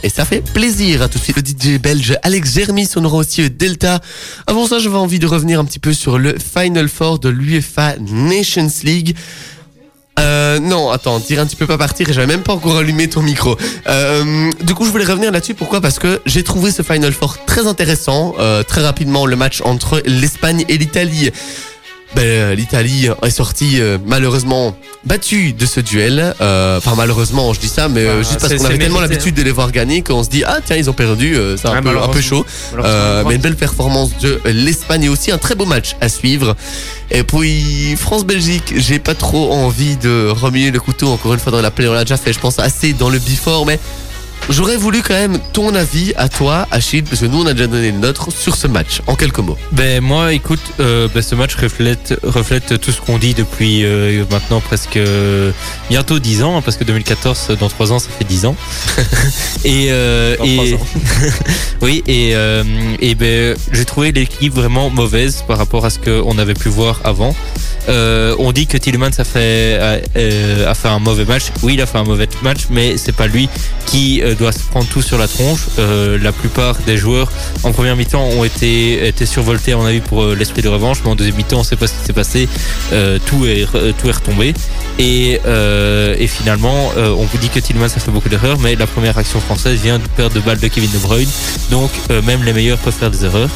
et ça fait plaisir. Tout de suite, le DJ belge Alex Germis. On aura aussi Delta. Avant ça, j'avais envie de revenir un petit peu sur le Final Four de l'UEFA Nations League. Euh, non, attends, dire un petit peu pas partir et j'avais même pas encore allumé ton micro. Euh, du coup, je voulais revenir là-dessus. Pourquoi? Parce que j'ai trouvé ce Final Four très intéressant. Euh, très rapidement, le match entre l'Espagne et l'Italie. Ben, euh, l'Italie est sortie euh, malheureusement battue de ce duel. Euh, Enfin, malheureusement, je dis ça, mais euh, Ah, juste parce c'est- qu'on c'est avait tellement mérité, l'habitude de les voir gagner qu'on se dit ah tiens ils ont perdu. euh, c'est un, peu, un peu malheureusement. chaud. Euh, mais une belle performance de l'Espagne et aussi un très beau match à suivre. Et puis France-Belgique, j'ai pas trop envie de remuer le couteau encore une fois dans la plaie. On l'a déjà fait, je pense, assez dans le before, mais j'aurais voulu quand même ton avis à toi, Achille, parce que nous on a déjà donné le nôtre sur ce match, en quelques mots. Ben moi, écoute, euh, ben, ce match reflète reflète tout ce qu'on dit depuis euh, maintenant presque euh, bientôt 10 ans, hein, parce que 2014, dans 3 ans, ça fait 10 ans. [LAUGHS] et Dans et ans. [LAUGHS] oui, et et ben j'ai trouvé l'équipe vraiment mauvaise par rapport à ce qu'on avait pu voir avant. Euh, on dit que Tillmans a fait a, euh, a fait un mauvais match. Oui, il a fait un mauvais match, mais c'est pas lui qui euh, doit se prendre tout sur la tronche. Euh, la plupart des joueurs en première mi-temps ont été été survoltés à mon avis pour euh, l'esprit de revanche, mais en deuxième mi-temps, on sait pas ce qui s'est passé. Euh, tout est tout est retombé et et finalement, on vous dit que Tillmans a fait beaucoup d'erreurs, mais la première action française vient de perdre de balle de Kevin De Bruyne. Donc même les meilleurs peuvent faire des erreurs.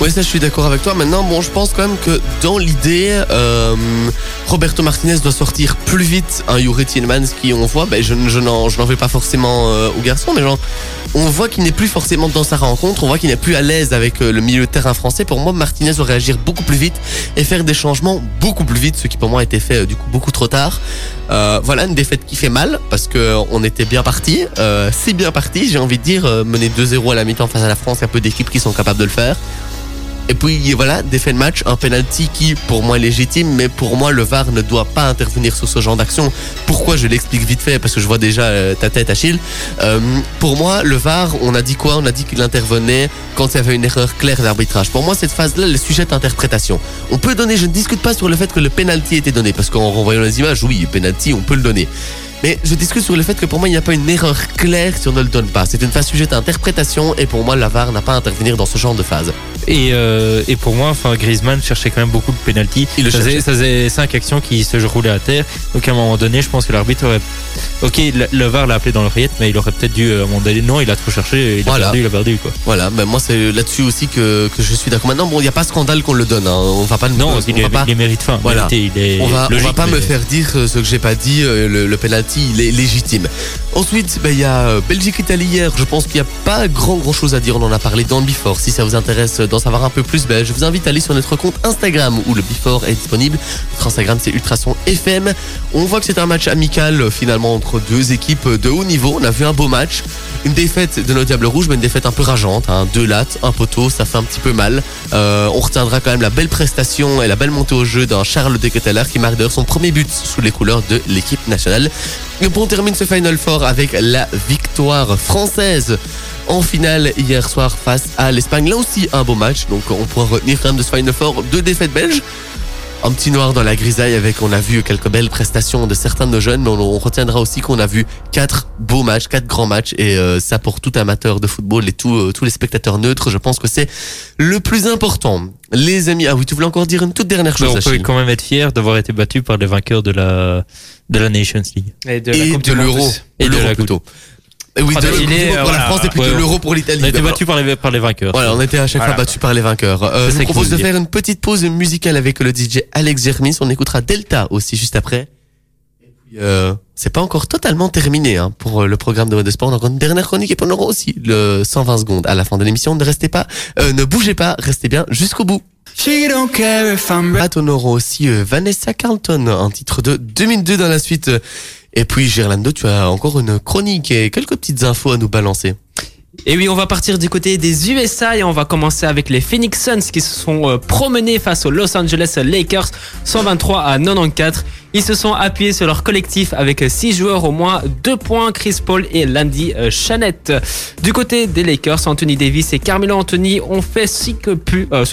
Ouais, ça je suis d'accord avec toi. Maintenant, bon, je pense quand même que dans l'idée, euh, Roberto Martinez doit sortir plus vite un Yuri Tillmans qui, on voit, ben, je, je n'en veux pas forcément euh, au garçon, mais genre, on voit qu'il n'est plus forcément dans sa rencontre, on voit qu'il n'est plus à l'aise avec euh, le milieu de terrain français. Pour moi, Martinez doit réagir beaucoup plus vite et faire des changements beaucoup plus vite, ce qui pour moi a été fait du coup beaucoup trop tard. Voilà, une défaite qui fait mal parce que on était bien parti, c'est bien parti, j'ai envie de dire, mener 2-0 à la mi-temps face à la France, il y a peu d'équipes qui sont capables de le faire. Et puis voilà, défait de match, un penalty qui pour moi est légitime, mais pour moi le VAR ne doit pas intervenir sur ce genre d'action. Pourquoi je l'explique vite fait parce que je vois déjà euh, ta tête Achille. Euh, pour moi le VAR, on a dit quoi? On a dit qu'il intervenait quand il y avait une erreur claire d'arbitrage. Pour moi cette phase-là, elle est sujet d'interprétation. On peut donner, je ne discute pas sur le fait que le penalty était donné parce qu'en renvoyant les images, oui, penalty, on peut le donner. Mais je discute sur le fait que pour moi, il n'y a pas une erreur claire si on ne le donne pas. C'est une phase sujette à interprétation et pour moi, la VAR n'a pas à intervenir dans ce genre de phase. Et, euh, et pour moi, enfin, Griezmann cherchait quand même beaucoup de pénalty. Il le ça faisait, ça faisait cinq actions qui se roulaient à terre. Donc à un moment donné, je pense que l'arbitre aurait. Ok, le, VAR l'a appelé dans l'oreillette, mais il aurait peut-être dû euh, à un moment donné. Non, il a trop cherché. Il Voilà. a perdu, il a perdu quoi. Voilà, ben moi c'est là-dessus aussi que, que je suis d'accord. Maintenant, bon, il n'y a pas scandale qu'on le donne. Hein. On va pas Non, on il, va est, pas, il est mérite fin. Voilà. Mérité, il est on va, on va pas me faire dire euh, ce que j'ai pas dit. Le, le il est légitime. Ensuite, ben, il y a euh, Belgique-Italie hier. Je pense qu'il n'y a pas grand grand chose à dire. On en a parlé dans le Before. Si ça vous intéresse d'en savoir un peu plus, ben, je vous invite à aller sur notre compte Instagram où le Before est disponible. Notre Instagram, c'est Ultrason FM. On voit que c'est un match amical euh, finalement entre deux équipes de haut niveau. On a vu un beau match. Une défaite de nos Diables Rouges, mais une défaite un peu rageante. Hein. Deux lattes, un poteau, ça fait un petit peu mal. Euh, on retiendra quand même la belle prestation et la belle montée au jeu d'un Charles de Ketteler qui marque d'ailleurs son premier but sous les couleurs de l'équipe nationale. Et on termine ce Final Four avec la victoire française en finale hier soir face à l'Espagne. Là aussi un beau match, donc on pourra retenir quand même de ce Final Four deux défaites belges. Un petit noir dans la grisaille avec, on a vu quelques belles prestations de certains de nos jeunes, mais on, on retiendra aussi qu'on a vu quatre beaux matchs, quatre grands matchs, et euh, ça pour tout amateur de football et tout, euh, tous les spectateurs neutres, je pense que c'est le plus important. Les amis, ah oui, tu voulais encore dire une toute dernière Mais chose, on peut quand même être fier d'avoir été battu par les vainqueurs de la de la Nations League. Et de, et la Coupe de du Monde l'euro. Et de la plutôt. Et oui, de l'euro il est, pour la voilà. France et plutôt Ouais, l'euro pour l'Italie. On a été battu par les par les vainqueurs. Voilà, on était à chaque Voilà. fois battus par les vainqueurs. Euh, je vous propose de dire. faire une petite pause musicale avec le DJ Alex Jermis. On écoutera Delta aussi juste après. Et puis, euh, c'est pas encore totalement terminé hein, pour euh, le programme de Mode Sport. Donc une dernière chronique et puis on aura aussi le 120 secondes à la fin de l'émission. Ne restez pas, euh, ne bougez pas, restez bien jusqu'au bout. On aura aussi euh, Vanessa Carlton, un titre de 2002 dans la suite. Et puis Gerlando, tu as encore une chronique et quelques petites infos à nous balancer. Et oui, on va partir du côté des USA et on va commencer avec les Phoenix Suns qui se sont euh, promenés face aux Los Angeles Lakers 123 à 94. Ils se sont appuyés sur leur collectif avec 6 joueurs au moins 2 points, Chris Paul et Landy euh, Chanette. Du côté des Lakers, Anthony Davis et Carmelo Anthony ont fait ce que pu, euh.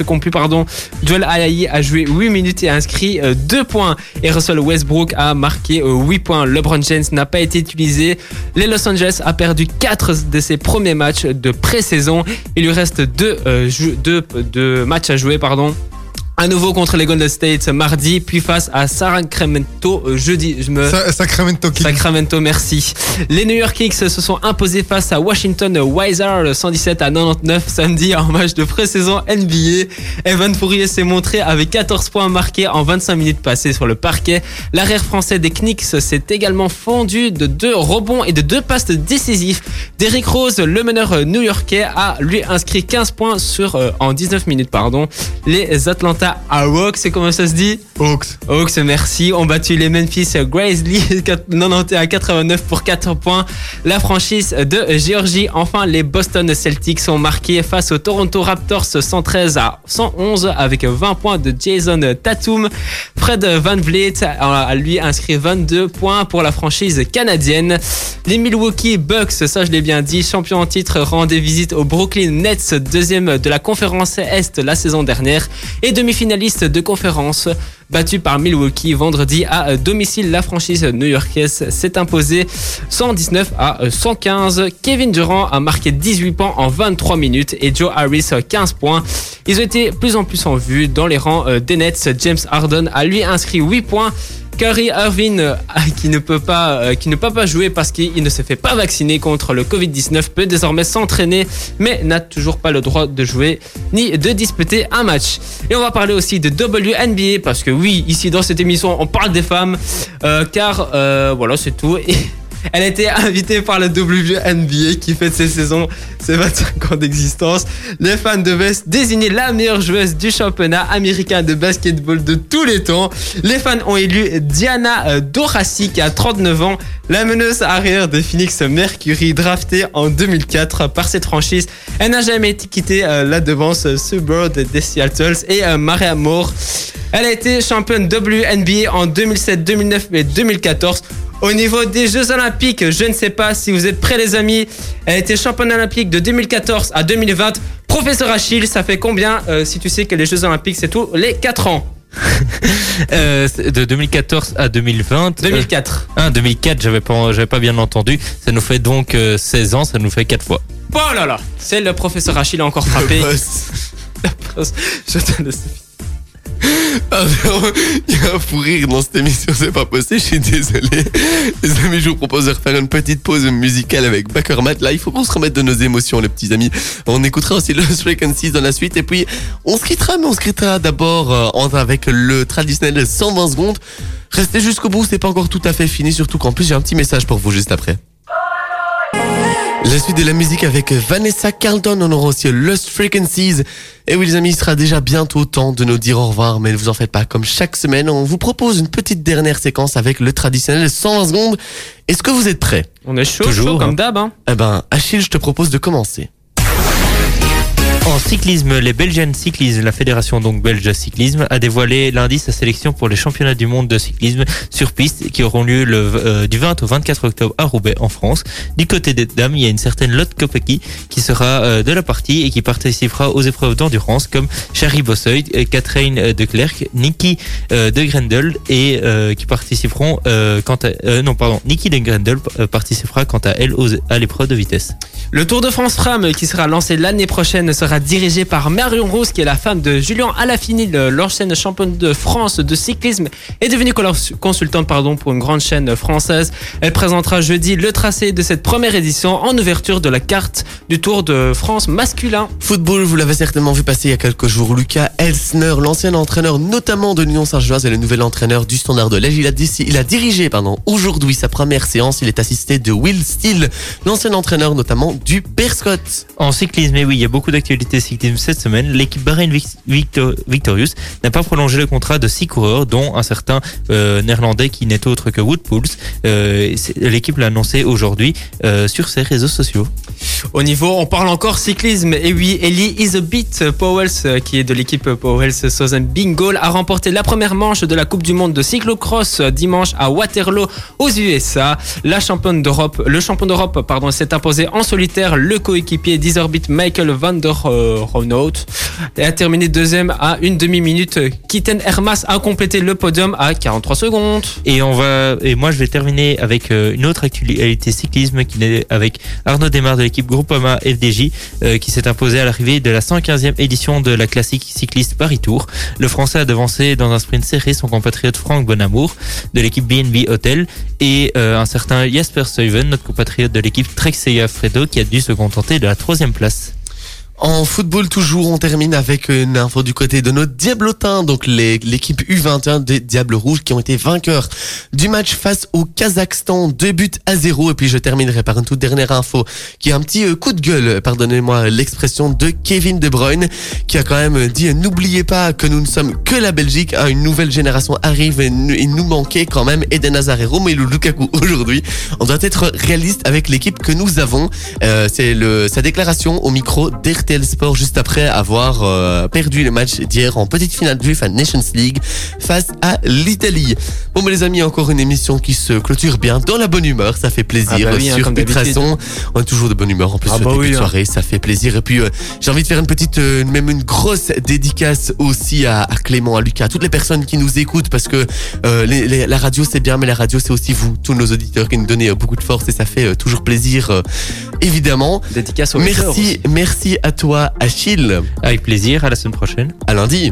Joel Ayayi a joué 8 minutes et a inscrit 2 points. Et Russell Westbrook a marqué euh, 8 points. LeBron James n'a pas été utilisé. Les Los Angeles a perdu 4 de ses premiers matchs de pré-saison. Il lui reste 2 matchs à jouer, pardon. À nouveau contre les Golden State mardi, puis face à Sacramento euh, jeudi. Je me... Sa- Sacramento Kings. Sacramento, merci. Les New York Knicks se sont imposés face à Washington Wizards 117 à 99 samedi en match de pré-saison NBA. Evan Fourier s'est montré avec 14 points marqués en 25 minutes passées sur le parquet. L'arrière français des Knicks s'est également fondu de deux rebonds et de deux passes décisifs. Derrick Rose, le meneur new-yorkais, a lui inscrit 15 points sur, euh, en 19 minutes. Pardon. Les Atlanta Atlanta Hawks, c'est comment ça se dit Hawks. Hawks, merci, ont battu les Memphis Grizzlies [LAUGHS] 91 à 89 pour 4 points. La franchise de Géorgie, enfin les Boston Celtics ont marqué face aux Toronto Raptors 113 à 111 avec 20 points de Jason Tatum. Fred Van Vliet a lui inscrit 22 points pour la franchise canadienne. Les Milwaukee Bucks, ça je l'ai bien dit, champion en titre, rendaient visite aux Brooklyn Nets, deuxième de la conférence Est la saison dernière et demi-finaliste de conférence. Battu par Milwaukee vendredi à domicile, la franchise new-yorkaise s'est imposée 119 à 115. Kevin Durant a marqué 18 points en 23 minutes et Joe Harris 15 points. Ils ont été plus en plus en vue dans les rangs des Nets. James Harden a lui inscrit 8 points. Kyrie Irving, euh, qui ne peut pas, euh, ne peut pas jouer parce qu'il ne se fait pas vacciner contre le Covid-19, peut désormais s'entraîner, mais n'a toujours pas le droit de jouer ni de disputer un match. Et on va parler aussi de WNBA parce que oui, ici dans cette émission, on parle des femmes, euh, car voilà, c'est tout. Et elle a été invitée par la WNBA qui fête ses saisons, ses 25 ans d'existence. Les fans devaient désigner la meilleure joueuse du championnat américain de basketball de tous les temps. Les fans ont élu Diana Dorassi qui a 39 ans, la meneuse arrière de Phoenix Mercury draftée en 2004 par cette franchise. Elle n'a jamais quitté euh, la devance Suburb des Seattle et euh, Maria Moore. Elle a été championne WNBA en 2007, 2009 et 2014. Au niveau des Jeux Olympiques, je ne sais pas si vous êtes prêts les amis. Elle a été championne olympique de 2014 à 2020. Professeur Achille, ça fait combien euh, si tu sais que les Jeux Olympiques c'est tous les 4 ans? [LAUGHS] Euh, De 2014 à 2020 2004. Euh, ah, 2004, j'avais pas, j'avais pas bien entendu. Ça nous fait donc 16 ans, ça nous fait 4 fois. Oh là là, c'est le professeur Achille a encore [LAUGHS] frappé. je te laisse. Il y a un fou rire dans cette émission, c'est pas possible, je suis désolé. Les amis, je vous propose de refaire une petite pause musicale avec Backermat. Là, il faut qu'on se remette de nos émotions, les petits amis. On écoutera aussi Lost Frequencies dans la suite, et puis on se quittera, mais on se quittera d'abord euh, avec le traditionnel 120 secondes. Restez jusqu'au bout, c'est pas encore tout à fait fini, surtout qu'en plus j'ai un petit message pour vous juste après. La suite de la musique avec Vanessa Carlton, on aura aussi Lost Frequencies. Et oui les amis, il sera déjà bientôt temps de nous dire au revoir, mais ne vous en faites pas, comme chaque semaine, on vous propose une petite dernière séquence avec le traditionnel 120 secondes. Est-ce que vous êtes prêts? On est chaud, Toujours, chaud comme d'hab. Hein. Eh ben, Achille, je te propose de commencer. En cyclisme, les Belgian Cyclisme, la fédération donc belge cyclisme, a dévoilé lundi sa sélection pour les championnats du monde de cyclisme sur piste qui auront lieu le, euh, du 20 au 24 octobre à Roubaix en France. Du côté des dames, il y a une certaine Lotte Kopecky qui sera euh, de la partie et qui participera aux épreuves d'endurance comme Charlie Bosseuil, Catherine de Klerk, Niki euh, de Grendel et euh, qui participeront euh, quant à, euh, non pardon, Niki de Grendel euh, participera quant à elle aux, à l'épreuve de vitesse. Le Tour de France Femme qui sera lancé l'année prochaine sera dirigé par Marion Rose qui est la femme de Julien Alaphini, l'ancienne championne de France de cyclisme et devenue consultante pardon, pour une grande chaîne française. Elle présentera jeudi le tracé de cette première édition en ouverture de la carte du Tour de France masculin. Football, vous l'avez certainement vu passer il y a quelques jours. Lucas Elsner, l'ancien entraîneur notamment de l'Union Saint-Gilloise et le nouvel entraîneur du Standard de Liège, il a, il a dirigé pardon, aujourd'hui sa première séance. Il est assisté de Will Steele, l'ancien entraîneur notamment du Perscott. En cyclisme, et oui, il y a beaucoup d'actualités cette semaine. L'équipe Bahrain Vic- Victor- Victorious n'a pas prolongé le contrat de six coureurs, dont un certain euh, néerlandais qui n'est autre que Wood Pools. Euh, L'équipe l'a annoncé aujourd'hui euh, sur ses réseaux sociaux. Au niveau, on parle encore cyclisme. Et oui, Ellie Isabit Powells, euh, qui est de l'équipe Powells Southern Bingo, a remporté la première manche de la Coupe du Monde de cyclocross euh, dimanche à Waterloo aux USA. La championne d'Europe, le champion d'Europe, pardon, s'est imposé en solitaire. Le coéquipier d'Isorbit Michael van der euh, Ronhout a terminé deuxième à une demi-minute. Kitten Hermas a complété le podium à 43 secondes. Et on va et moi je vais terminer avec une autre actualité cyclisme qui est avec Arnaud Desmar de l'équipe Groupama FDJ euh, qui s'est imposé à l'arrivée de la 115e édition de la classique cycliste Paris Tour. Le Français a devancé dans un sprint serré son compatriote Franck Bonamour de l'équipe BNB Hotel et euh, un certain Jasper Stuyven, notre compatriote de l'équipe Trek Fredo qui a dû se contenter de la troisième place. En football toujours, on termine avec une info du côté de nos Diablotins, donc l'équipe U21 des Diables Rouges qui ont été vainqueurs du match face au Kazakhstan, deux buts à zéro. Et puis je terminerai par une toute dernière info qui est un petit euh, coup de gueule, pardonnez-moi l'expression, de Kevin De Bruyne qui a quand même dit n'oubliez pas que nous ne sommes que la Belgique, hein, une nouvelle génération arrive et il nous manquait quand même Eden Hazard et Romelu Lukaku [LAUGHS] aujourd'hui. On doit être réaliste avec l'équipe que nous avons. Euh, C'est sa déclaration au micro d'RTL Sport juste après avoir euh, perdu le match d'hier en petite finale du UEFA Nations League face à l'Italie. Bon bah les amis, encore une émission qui se clôture bien dans la bonne humeur, ça fait plaisir Ah bah oui, hein, sur. On est toujours de bonne humeur en plus Ah bah oui, de hein. soirée, ça fait plaisir. Et puis euh, j'ai envie de faire une petite, euh, même une grosse dédicace aussi à, à Clément, à Lucas, à toutes les personnes qui nous écoutent parce que les- les- la radio c'est bien, mais la radio c'est aussi vous, tous nos auditeurs qui nous donnez beaucoup de force et ça fait toujours plaisir, évidemment. Dédicace au haters Merci, merci à toi, Achille. Avec plaisir, à la semaine prochaine. À lundi.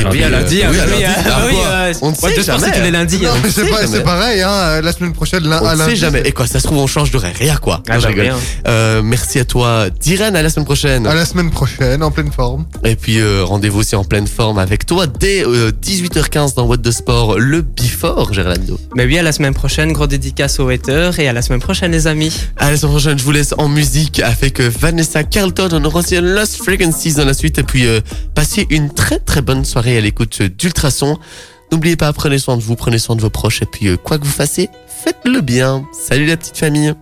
Et lundi, puis, Oui, à lundi, ah oui, lundi. ah Ah, oui, euh, On ne sait jamais. Non, hein. mais c'est sait pas- jamais. c'est pareil, hein, euh, la semaine prochaine, On à ne sait lundi, jamais. Et quoi, ça se trouve, on change de rien, quoi? Ah Non, je bah rigole. bien. Euh, merci à toi, Diren, à la semaine prochaine. À la semaine prochaine, en pleine forme. Et puis euh, rendez-vous aussi en pleine forme avec toi dès euh, 18h15 dans What de Sport, le Before, Gerlando. Mais oui, à la semaine prochaine, gros dédicace aux haters et à la semaine prochaine, les amis. À la semaine prochaine, je vous laisse en musique avec euh, Vanessa Carlton. On aura aussi Lost Frequencies dans la suite. Et puis, euh, passez une très très bonne soirée à l'écoute d'Ultrason. N'oubliez pas, prenez soin de vous, prenez soin de vos proches. Et puis, euh, quoi que vous fassiez, faites-le bien. Salut la petite famille.